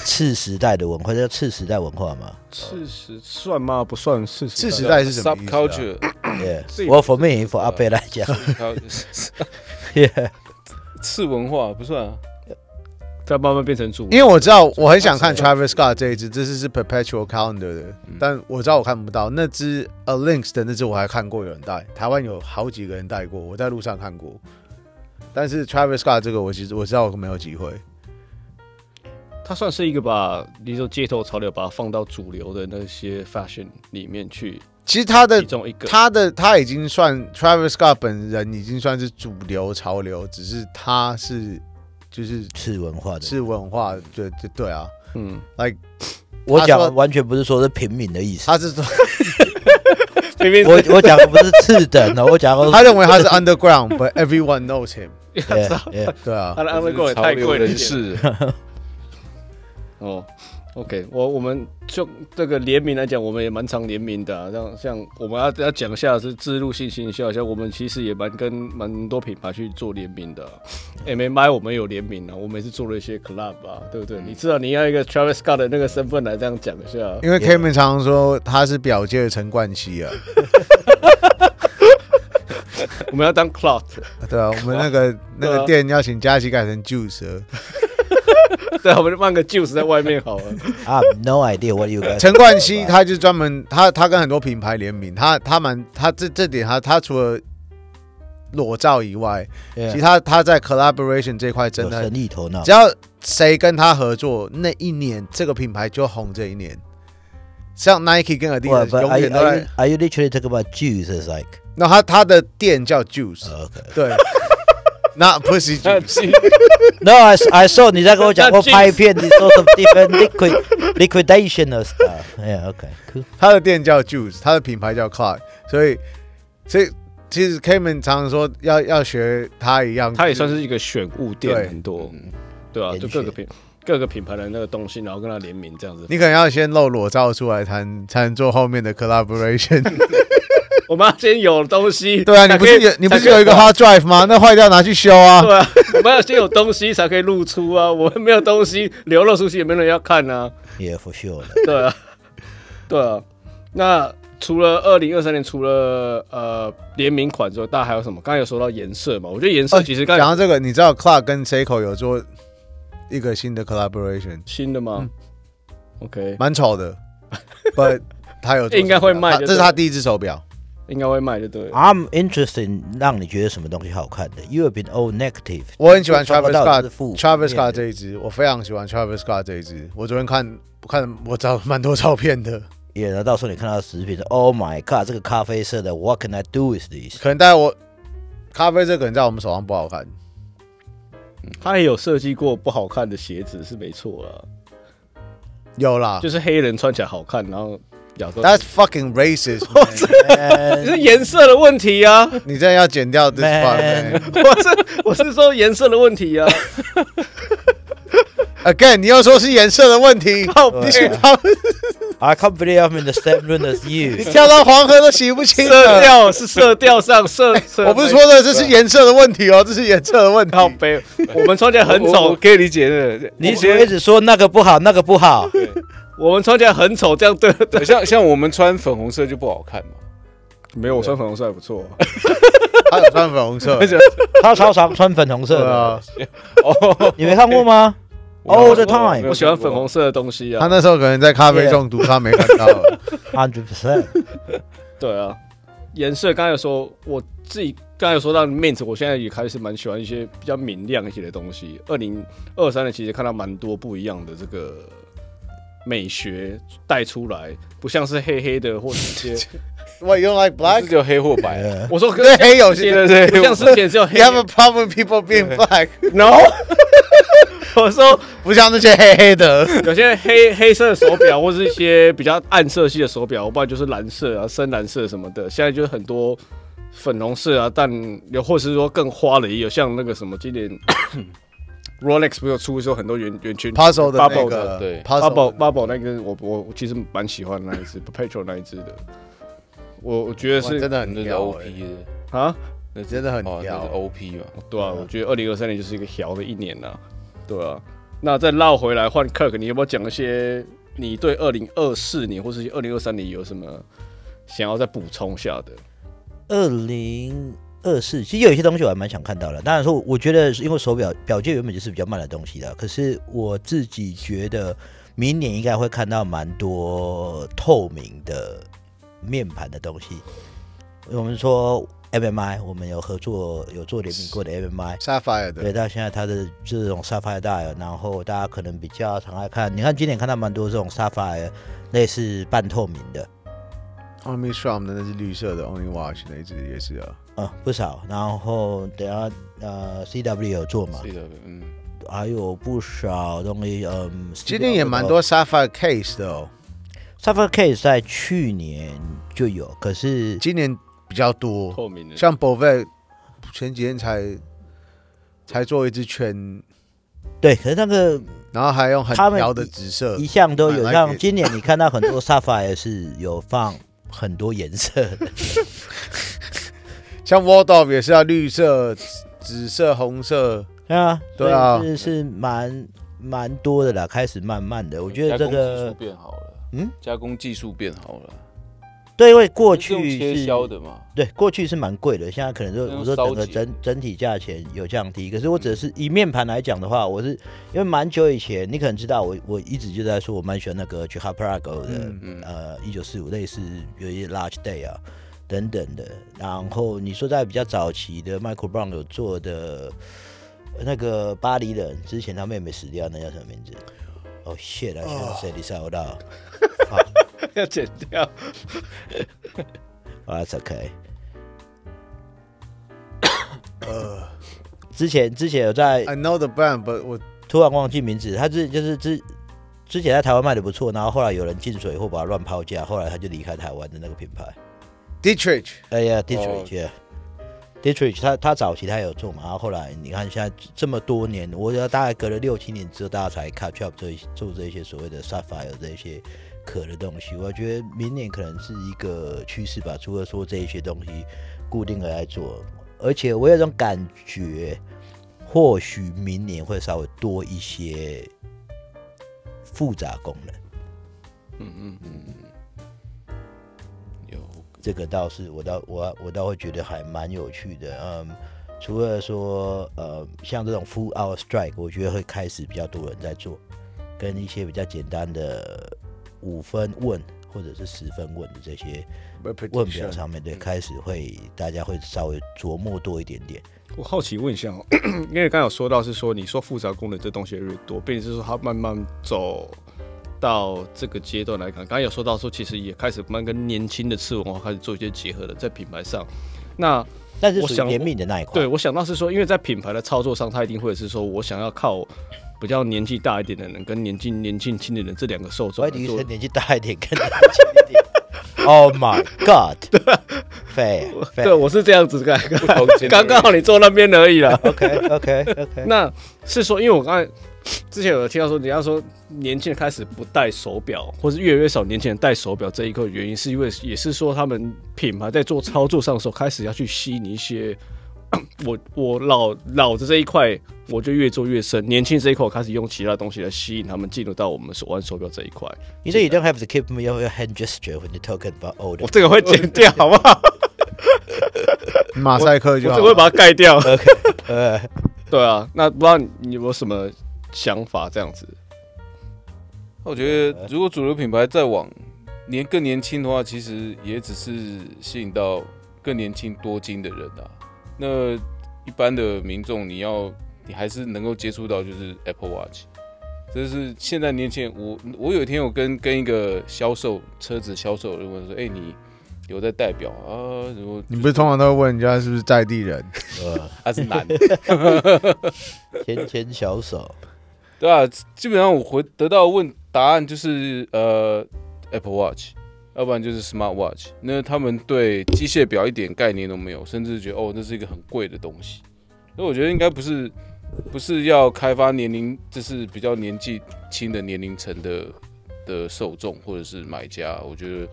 次时代的文化，[LAUGHS] 叫次时代文化嘛？次时算吗？不算次次时代是什么意思？Subculture，我 for me for 阿贝来讲，[LAUGHS] Yeah，次文化不算啊。再慢慢变成主，因为我知道我很想看 Travis Scott 这一支，这支是 Perpetual Calendar 的，嗯、但我知道我看不到那支 A Links 的那支，我还看过有人戴，台湾有好几个人戴过，我在路上看过。但是 Travis Scott 这个，我其实我知道我没有机会。他算是一个把，你说街头潮流，把它放到主流的那些 fashion 里面去。其实他的他的他已经算 Travis Scott 本人已经算是主流潮流，只是他是。就是次文化的，次文化，对对对啊，嗯，like 我讲完全不是说是平民的意思，他是说 [LAUGHS] 平民，我我讲的不是次等的，[LAUGHS] 我讲的他认为他是 underground，but everyone knows him，[LAUGHS] 对啊，他的 underground 太贵了，是，哦。OK，我我们就这个联名来讲，我们也蛮常联名的、啊。像像我们要要讲一下是置入性行销，像我们其实也蛮跟蛮多品牌去做联名的、啊。MMI 我们有联名啊，我们也是做了一些 club 啊，对不对？你知道你要一个 Travis Scott 的那个身份来这样讲一下，因为 Kevin 常常说他是表界的陈冠希啊。我们要当 Cloud。[LAUGHS] 对啊，我们那个 [LAUGHS] 那个店要请佳琪改成 Juice。对，我们就放个 Juice 在外面好了。啊，No idea what you guys。陈冠希他就专门他他跟很多品牌联名，他他蛮他这这点他他除了裸照以外，其他他在 collaboration 这块真的神力头脑。只要谁跟他合作，那一年这个品牌就红这一年。像 Nike 跟 Adidas 永远都在。Are you literally talking about Juice Is like？那他他的店叫 Juice。OK。对。Not pussy juice。No, I I saw 你在跟我讲过拍片，你说 some different liquid liquidation of stuff。Yeah, OK, cool。他的店叫 Juice，他的品牌叫 Clyde，所以所以其实 Kman 常常说要要学他一样，他也算是一个选物店，很多，对啊，就各个品。各个品牌的那个东西，然后跟他联名这样子。你可能要先露裸照出来，才才能做后面的 collaboration。[LAUGHS] 我们要先有东西。对啊，你不是有你不是有一个 hard drive 吗？那坏掉拿去修啊。对啊，我们要先有东西才可以露出啊。我们没有东西流露出去，也没人要看啊。Yeah, for sure。对啊，对啊。那除了二零二三年，除了呃联名款之外，大家还有什么？刚才有说到颜色嘛？我觉得颜色其实刚才讲到这个，你知道 Clark 跟 Seiko 有做。一个新的 collaboration，新的吗？OK，蛮丑的，[LAUGHS] But 他有应该会卖，这是他第一只手表，应该会卖就对。I'm interested，让你觉得什么东西好看的？You have been all negative。我很喜欢 Travis Scott，Travis Scott 这一只，我非常喜欢 Travis Scott 这一只。我昨天看，我看我找蛮多照片的。也，然后到时候你看到视频，Oh my God，这个咖啡色的，What can I do with this？可能在我咖啡色可能在我们手上不好看。他也有设计过不好看的鞋子，是没错啦。有啦，就是黑人穿起来好看，然后亚洲。That's fucking racist。[LAUGHS] 是颜色的问题啊！你这样要剪掉这 part。[LAUGHS] 我是我是说颜色的问题啊。[LAUGHS] Again，你又说是颜色的问题。你去他 I can't believe I'm in the same room as you。你跳到黄河都洗不清。色调是色调上色，我不是说的这是颜色的问题哦，这是颜色的问题。我们穿起来很丑，可以理解的。你只会一直说那个不好，那个不好。我们穿起来很丑，这样对对。像像我们穿粉红色就不好看嘛？没有，我穿粉红色还不错。[LAUGHS] 他有穿粉红色，[LAUGHS] 他超常穿粉红色的。哦，你没看过吗？All the time，我喜欢粉红色的东西啊。他那时候可能在咖啡中毒，他没看到。[LAUGHS] Hundred percent。对啊，颜色刚才有说，我自己刚才有说到 Mint，我现在也开始蛮喜欢一些比较明亮一些的东西。二零二三年其实看到蛮多不一样的这个美学带出来，不像是黑黑的或者一些。[LAUGHS] What you like black？只有黑或白。[LAUGHS] 我说对 [LAUGHS] 黑有些，对对，像之前只有黑。You have a problem people being black? No。我说不像那些黑黑的，有些黑黑色的手表，或是一些比较暗色系的手表，我不然就是蓝色啊、深蓝色什么的。现在就是很多粉红色啊，但又或是说更花的也有，像那个什么今年 [COUGHS] Rolex 不是有出时候很多圆圆圈 Puzzle 的那个，对。Puzzle Bubble 那个我我其实蛮喜欢那一只 Perpetual 那一只的，我我觉得是真的很屌 OP 的。啊，那真的很屌。OP 嘛，对啊，我觉得二零二三年就是一个屌的一年呐。对啊，那再绕回来换 Kirk，你有没有讲一些你对二零二四年或是二零二三年有什么想要再补充下的？二零二四其实有一些东西我还蛮想看到的。当然说，我觉得因为手表表界原本就是比较慢的东西的，可是我自己觉得明年应该会看到蛮多透明的面盘的东西。我们说。M M I，我们有合作，有做联名过的 M M I，Sapphire 的，对，到现在它的这种 Sapphire dial，然后大家可能比较常爱看，你看今年看到蛮多这种 Sapphire 类似半透明的，Armstrong 的那是绿色的，Only Watch 那只也是啊，嗯，不少，然后等下呃 C W 有做嘛，C W，嗯，还有不少东西，嗯，今年也蛮多 Sapphire case 的哦，Sapphire case 在去年就有，可是今年。比较多。透明的，像 Bovet 前几天才才做一只圈，对，可是那个，然后还用很调的紫色，一向都有。像今年你看到很多 Sapphire 也是有放很多颜色的，[LAUGHS] 像 Waldorf 也是要绿色、紫色、红色，对啊，对啊，是是蛮蛮多的啦。开始慢慢的，我觉得这个变好了，嗯，加工技术变好了。对，因为过去是切削的嘛，对，过去是蛮贵的，现在可能就我说整个整整体价钱有降低。可是我只是以面盘来讲的话，我是因为蛮久以前，你可能知道我我一直就在说我蛮喜欢那个 Chicago Prago 的，嗯嗯。呃，一九四五类似有一些 Large Day 啊等等的。然后你说在比较早期的 Michael Brown 有做的那个巴黎人，之前他妹妹死掉，那叫什么名字？哦，shit 啊，谁你猜不到？[LAUGHS] 要剪掉。[LAUGHS] 啊，That's OK。呃，之前之前有在，I know the brand，but 我突然忘记名字。他之就是之之前在台湾卖的不错，然后后来有人进水或把它乱抛价，后来他就离开台湾的那个品牌。Dietrich，哎呀，Dietrich，yeah，Dietrich，他他早期他有做嘛，然后后来你看现在这么多年，我觉得大概隔了六七年之后，大家才 catch up 这做这些所谓的 Sapphire 这些。壳的东西，我觉得明年可能是一个趋势吧。除了说这一些东西固定的来做，而且我有种感觉，或许明年会稍微多一些复杂功能。嗯嗯嗯，有这个倒是我倒我我倒会觉得还蛮有趣的。嗯，除了说呃像这种 full hour strike，我觉得会开始比较多人在做，跟一些比较简单的。五分问或者是十分问的这些问表上面，对，开始会大家会稍微琢磨多一点点。我好奇问一下哦，[CLEARS THROAT] 因为刚刚有说到是说，你说复杂功能这东西越多，并且是说它慢慢走到这个阶段来看，刚刚有说到说，其实也开始慢慢跟年轻的次文化开始做一些结合的，在品牌上。那但是属于严密的那一块，对我想到是说，因为在品牌的操作上，他一定会是说我想要靠。比较年纪大一点的人跟年纪年轻轻的人这两个受众，我以为年纪大一点跟年轻一点。Oh my God！[LAUGHS] [LAUGHS] 对，对，我是这样子看，刚刚好你坐那边而已啦。[LAUGHS] OK OK OK。[LAUGHS] 那是说，因为我刚才之前有听到说，人家说年轻人开始不戴手表，或是越来越少年轻人戴手表这一个原因，是因为也是说他们品牌在做操作上的时候，开始要去吸引一些。[COUGHS] 我我老老的这一块，我就越做越深。年轻这一块，我开始用其他东西来吸引他们进入到我们手腕手表这一块。You know you don't have to keep your hand gesture when you talking about old。我这个会剪掉，好不好？马赛克就好，我会把它盖掉。OK，[LAUGHS] 呃，对啊，那不知道你有没有什么想法？这样子，我觉得如果主流品牌再往年更年轻的话，其实也只是吸引到更年轻多金的人啊。那一般的民众，你要你还是能够接触到，就是 Apple Watch，这是现在年轻人。我我有一天我跟跟一个销售车子销售人问说：“哎、欸，你有在代表啊？”如果你不是通常都会问人家是不是在地人？呃，他是男的，[LAUGHS] 牵牵小手，对啊，基本上我回得到问答案就是呃 Apple Watch。要不然就是 Smart Watch，那他们对机械表一点概念都没有，甚至觉得哦，那是一个很贵的东西。所以我觉得应该不是，不是要开发年龄，这是比较年纪轻的年龄层的的受众或者是买家。我觉得，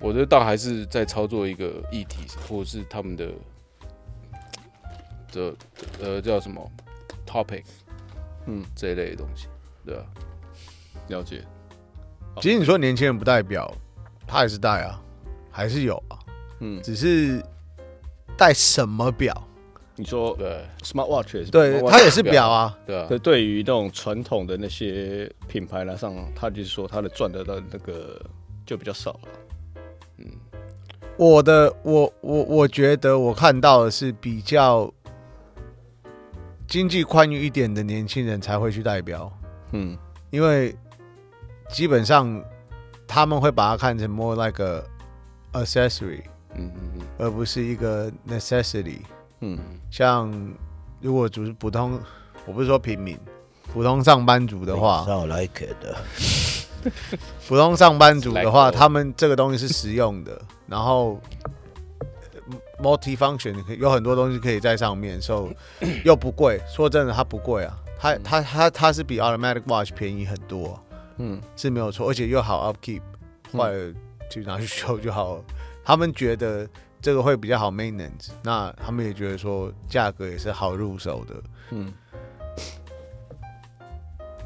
我觉得倒还是在操作一个议题，或者是他们的的呃叫什么 topic，嗯，这一类的东西，对吧？了解。其实你说年轻人不代表。他也是戴啊，还是有啊，嗯，只是戴什么表？你说对，Smart Watch 也是对，它也是表啊，对啊。对，对于那种传统的那些品牌来上，他就是说他的赚得到那个就比较少了。嗯，我的我我我觉得我看到的是比较经济宽裕一点的年轻人才会去戴表，嗯，因为基本上。他们会把它看成 more like a accessory，嗯嗯嗯，而不是一个 necessity，嗯，像如果只是普通，我不是说平民，普通上班族的话 like it，[LAUGHS] 普通上班族的话，他们这个东西是实用的，然后 multi function 有很多东西可以在上面，所以又不贵。说真的，它不贵啊，它它它它是比 automatic watch 便宜很多。嗯，是没有错，而且又好 upkeep，坏了就拿去修就好。了。嗯、他们觉得这个会比较好 maintenance，那他们也觉得说价格也是好入手的。嗯，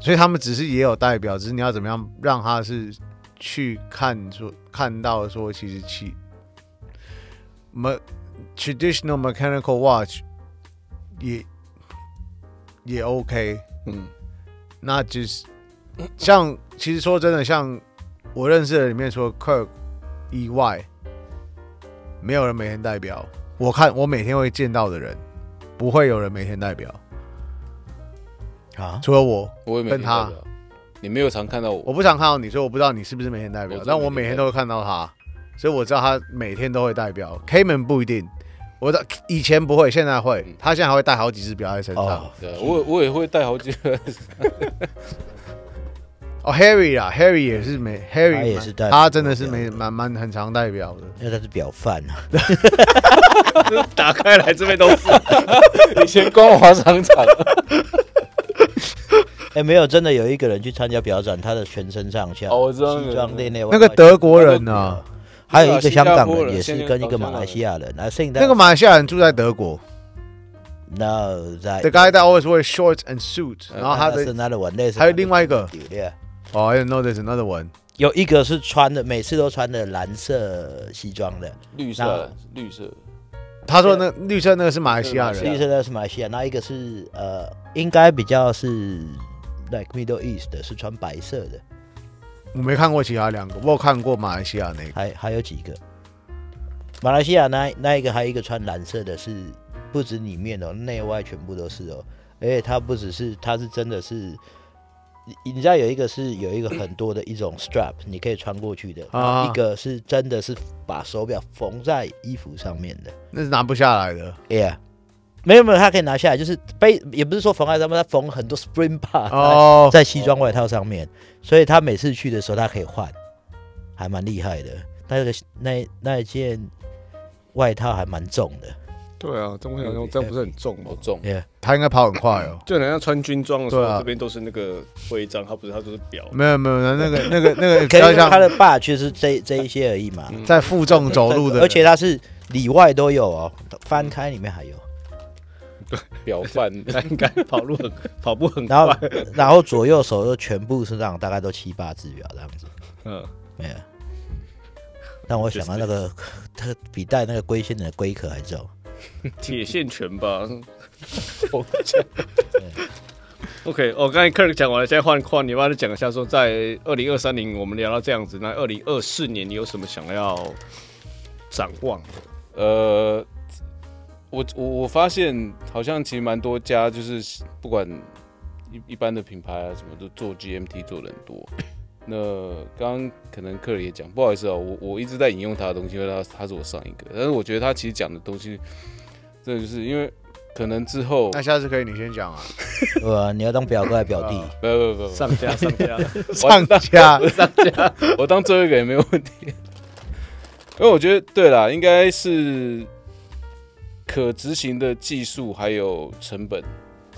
所以他们只是也有代表，只是你要怎么样让他是去看说看到说，其实其 me traditional mechanical watch 也也 OK，嗯，那就是像其实说真的，像我认识的里面，除了 Kirk 以外，没有人每天代表。我看我每天会见到的人，不会有人每天代表啊，除了我，我也跟他。你没有常看到我，我不常看到你，所以我不知道你是不是每天代表。但我每天都会看到他，所以我知道他每天都会代表。Cayman 不一定，我的以前不会，现在会。他现在还会带好几只表在身上。哦、对，我我也会带好几个。[LAUGHS] 哦，Harry 啊，Harry 也是没，Harry 也是代表，他真的是没蛮蛮很常代表的，因为他是表范啊。[LAUGHS] 打开来这边都是，[LAUGHS] 以前光华商场。哎，没有，真的有一个人去参加表展，他的全身上下西装内内，那个德国人呢，还有一个香港人，也是跟一个马来西亚人。那个马来西亚人住在德国。No，在。The guy that always wears shorts and suits，然后他的还有另外一个。哦，I know there's another one。有一个是穿的，每次都穿的蓝色西装的，绿色，绿色。他说那绿色那个是马来西亚人，绿色那个是马来西亚，那一个是呃，应该比较是。Like Middle East 的是穿白色的，我没看过其他两个，我有看过马来西亚那个，还还有几个。马来西亚那那一个还有一个穿蓝色的，是不止里面哦，内外全部都是哦。而且它不只是，它是真的是，你你知道有一个是有一个很多的一种 strap，你可以穿过去的，啊、一个是真的是把手表缝在衣服上面的，那是拿不下来的。Yeah。没有没有，它可以拿下来，就是背，也不是说缝在上面，它缝很多 spring bar 哦，在西装外套上面，所以他每次去的时候他可以换，还蛮厉害的。那个那那一件外套还蛮重的。对啊，这么想用，这样不是很重吗？重，他应该跑很快哦。就好像穿军装的时候，这边都是那个徽章，他不是，他都是表。没有没有，那个那个 [LAUGHS] 那个，可以他的 bar 就是这这一些而已嘛，在负重走路的，而且他是里外都有哦，翻开里面还有。表范 [LAUGHS] 应该跑路很跑步很快，然 [LAUGHS] 后然后左右手都全部是这样，大概都七八只表这样子。嗯，没有。但我想到那个，他比带那个龟仙人的龟壳还重。[LAUGHS] 铁线拳吧。[LAUGHS] OK，我刚才 Kirk 讲完了，现在换换你，帮他讲一下，说在二零二三年我们聊到这样子，那二零二四年你有什么想要展望？呃。我我我发现好像其实蛮多家就是不管一一般的品牌啊什么都做 GMT 做的很多。那刚刚可能客人也讲，不好意思啊，我我一直在引用他的东西，因为他他是我上一个，但是我觉得他其实讲的东西，真的就是因为可能之后，那下次可以你先讲啊，[LAUGHS] 呃，你要当表哥还是表弟？不不不不，上家上家上家上家，我当最后一个也没有问题，因为我觉得对啦，应该是。可执行的技术还有成本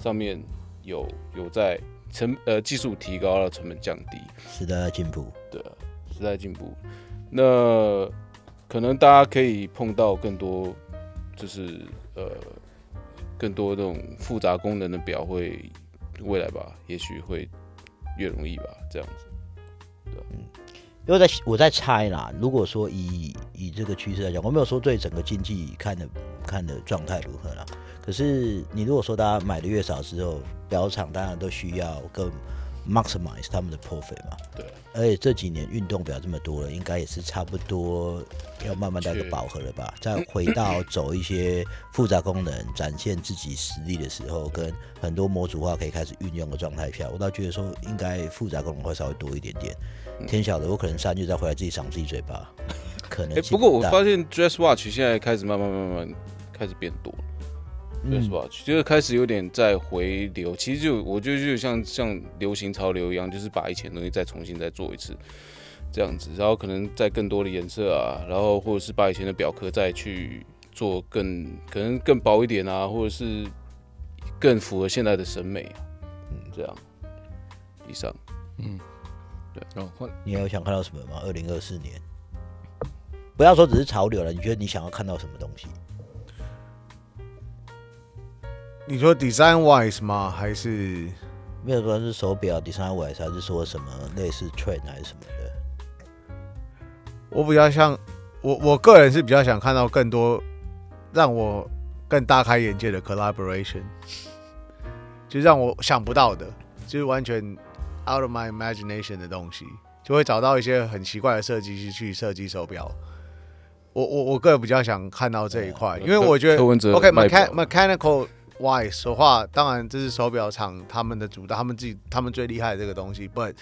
上面有有在成呃技术提高了，成本降低，时代在进步，对，时代进步。那可能大家可以碰到更多，就是呃更多这种复杂功能的表，会未来吧，也许会越容易吧，这样子。对，嗯，因为在我在猜啦，如果说以以这个趋势来讲，我没有说对整个经济看的。看的状态如何啦？可是你如果说大家买的越少之后，表厂当然都需要更 maximize 他们的 profit 嘛。对。而且这几年运动表这么多了，应该也是差不多要慢慢到一个饱和了吧？再回到走一些复杂功能，展现自己实力的时候，跟很多模组化可以开始运用的状态下，我倒觉得说应该复杂功能会稍微多一点点。天晓得，我可能三月再回来自己赏自己嘴巴，可能。不过我发现 dress watch 现在开始慢慢慢慢。开始变多了，对、是、吧？就是开始有点在回流。其实就我觉得就像像流行潮流一样，就是把以前东西再重新再做一次，这样子。然后可能再更多的颜色啊，然后或者是把以前的表壳再去做更可能更薄一点啊，或者是更符合现在的审美。嗯，这样。以上，嗯，对。然后换你还有想看到什么吗？二零二四年，不要说只是潮流了，你觉得你想要看到什么东西？你说 design wise 吗？还是没有说是手表 design wise，还是说什么类似 trend 还是什么的？我比较像我我个人是比较想看到更多让我更大开眼界的 collaboration，就让我想不到的，就是完全 out of my imagination 的东西，就会找到一些很奇怪的设计师去设计手表。我我我个人比较想看到这一块，因为我觉得 OK mechan mechanical wise 的话，当然这是手表厂他们的主导，他们自己他们最厉害的这个东西。But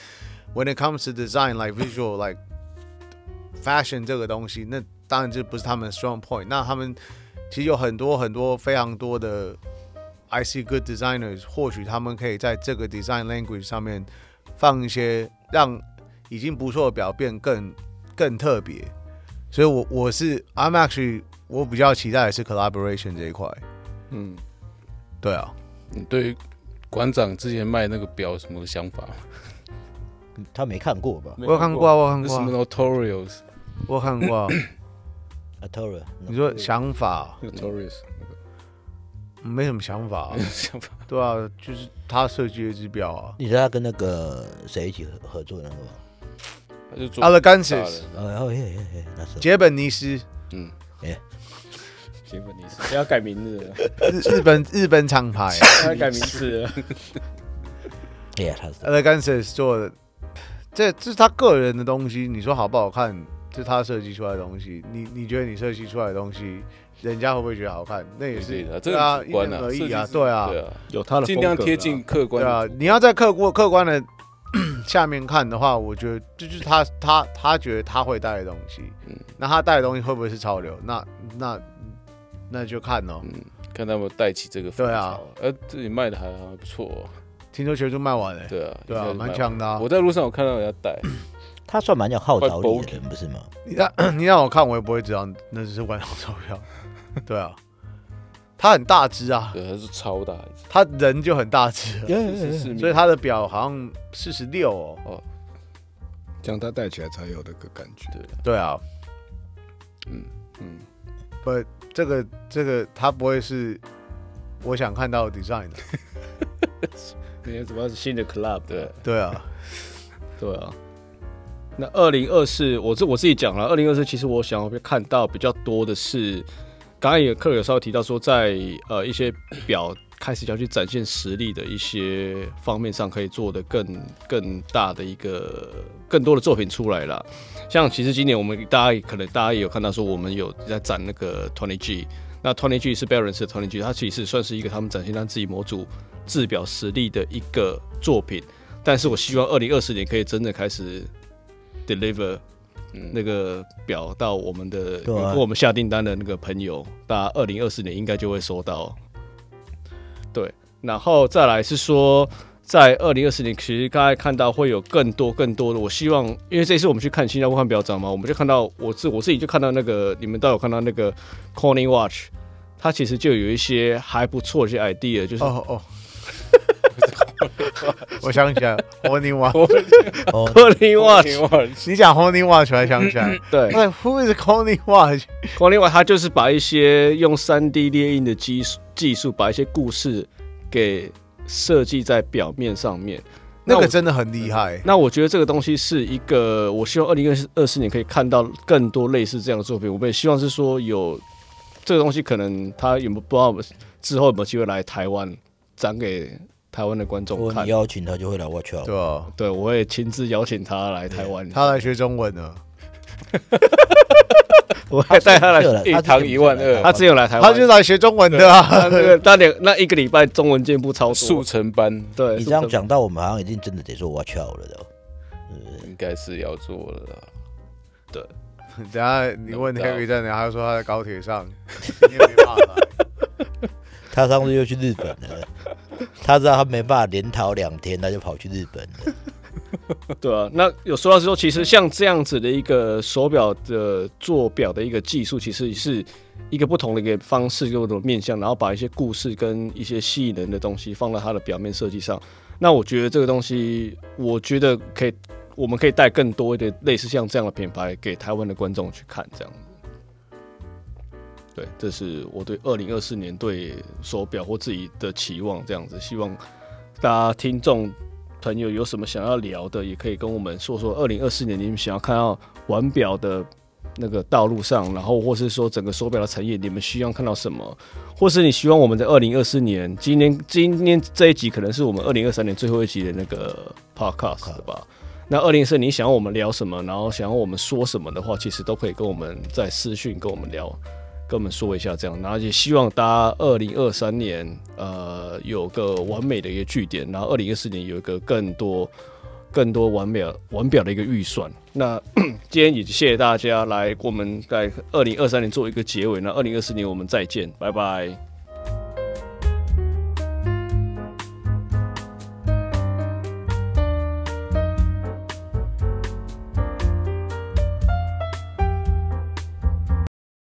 when it comes to design like visual like fashion 这个东西，那当然这不是他们的 strong point。那他们其实有很多很多非常多的 I see good designers，或许他们可以在这个 design language 上面放一些让已经不错的表变更更特别。所以我，我我是 I'm actually 我比较期待的是 collaboration 这一块。嗯， 对啊，你对馆长之前卖那个表有什么想法？他没看过吧？我有看过，我看过。什么 Notorious？我看过。Notorious？[COUGHS] 你说想法？Notorious？没什么想法。[LAUGHS] 想法？对啊，就是他设计的一只表啊。你知道他跟那个谁一起合合作的那个吗？阿勒甘斯，哦耶耶耶，那是杰本尼斯，嗯，耶，杰本尼斯，要改名字了，日日本日本厂牌，[LAUGHS] 要改名字 [LAUGHS] 他是阿勒甘斯做的，这这是他个人的东西，你说好不好看？这是他设计出来的东西，你你觉得你设计出来的东西，人家会不会觉得好看？那也是这个因人而异啊，对啊，有他的尽量贴近客观，对啊，你要在客观客观的。[COUGHS] 下面看的话，我觉得这就是他他他觉得他会带的东西，嗯，那他带的东西会不会是潮流？那那那就看喽，嗯，看他有没有带起这个风潮。对啊，呃，自己卖的还还不错，哦听说全都卖完了。对啊，对啊，蛮强的。我在路上我看到人家带，他算蛮有号召力的人，不是吗？你让 [COUGHS] 你让我看，我也不会知道那只是馆长手表。[LAUGHS] 对啊。他很大只啊，对，他是超大只，他人就很大只，[LAUGHS] 所以他的表好像四十六哦，这样他戴起来才有那个感觉。对，对啊，嗯嗯，不，这个这个他不会是我想看到的 design 的，[LAUGHS] 因为主要是新的 club，对对啊，对啊。那二零二四，我这我自己讲了，二零二四其实我想要看到比较多的是。刚刚有客有稍微提到说，在呃一些表开始要去展现实力的一些方面上，可以做的更更大的一个更多的作品出来了。像其实今年我们大家可能大家也有看到说，我们有在展那个 Twenty G，那 Twenty G 是 Balance 的 Twenty G，它其实算是一个他们展现他自己模组制表实力的一个作品。但是我希望二零二四年可以真的开始 deliver。那个表到我们的，如果我们下订单的那个朋友，大家二零二四年应该就会收到。对，然后再来是说，在二零二四年，其实刚才看到会有更多更多的。我希望，因为这次我们去看新加坡看表展嘛，我们就看到，我自我自己就看到那个，你们都有看到那个 Corning Watch，它其实就有一些还不错的一些 idea，就是哦哦。[LAUGHS] 我想起来，Horning Watch，Horning Watch，你讲 Horning Watch 我才想起来。[LAUGHS] 对，Who is Horning Watch？Horning Watch 它就是把一些用三 D 列印的技术技术，把一些故事给设计在表面上面。那个真的很厉害。那我觉得这个东西是一个，我希望二零二四年可以看到更多类似这样的作品。我们也希望是说有这个东西，可能他有没有不知道之后有没有机会来台湾展给。台湾的观众，如果你邀请他，就会来 watch。对啊，对，我会亲自邀请他来台湾。他来学中文呢，[LAUGHS] 我还带他来一堂一万二。他只有来台湾，他就来学中文的啊。那个那两那一个礼拜中文进步超速成班。对，你这样讲到，我们好像已经真的得做 watch 了的。应该是要做了啦。对，等下你问 Harry 在哪，他说他在高铁上，[LAUGHS] 今天没办法。他上次又去日本了。他知道他没办法连逃两天，他就跑去日本了。[LAUGHS] 对啊，那有说到说，其实像这样子的一个手表的做表的一个技术，其实是一个不同的一个方式，各种面向，然后把一些故事跟一些吸引人的东西放到它的表面设计上。那我觉得这个东西，我觉得可以，我们可以带更多一点类似像这样的品牌给台湾的观众去看，这样。对，这是我对二零二四年对手表或自己的期望，这样子。希望大家听众朋友有什么想要聊的，也可以跟我们说说。二零二四年你们想要看到腕表的那个道路上，然后或是说整个手表的产业，你们希望看到什么？或是你希望我们在二零二四年，今年今天这一集可能是我们二零二三年最后一集的那个 podcast 吧？那二零二四你想要我们聊什么，然后想要我们说什么的话，其实都可以跟我们在私讯跟我们聊，跟我们说一下这样。然后也希望大家二零二三年呃有个完美的一个句点，然后二零二四年有一个更多更多完表完表的一个预算。那 [CLEARS THROAT] 今天也谢谢大家来，我们在二零二三年做一个结尾。那二零二四年我们再见，拜拜。